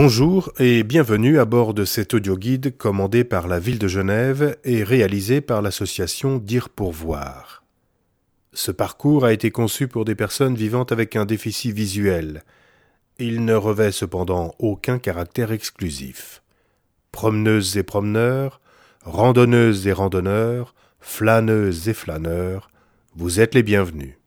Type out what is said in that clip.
Bonjour et bienvenue à bord de cet audioguide commandé par la ville de Genève et réalisé par l'association Dire pour voir. Ce parcours a été conçu pour des personnes vivant avec un déficit visuel. Il ne revêt cependant aucun caractère exclusif. Promeneuses et promeneurs, randonneuses et randonneurs, flâneuses et flâneurs, vous êtes les bienvenus.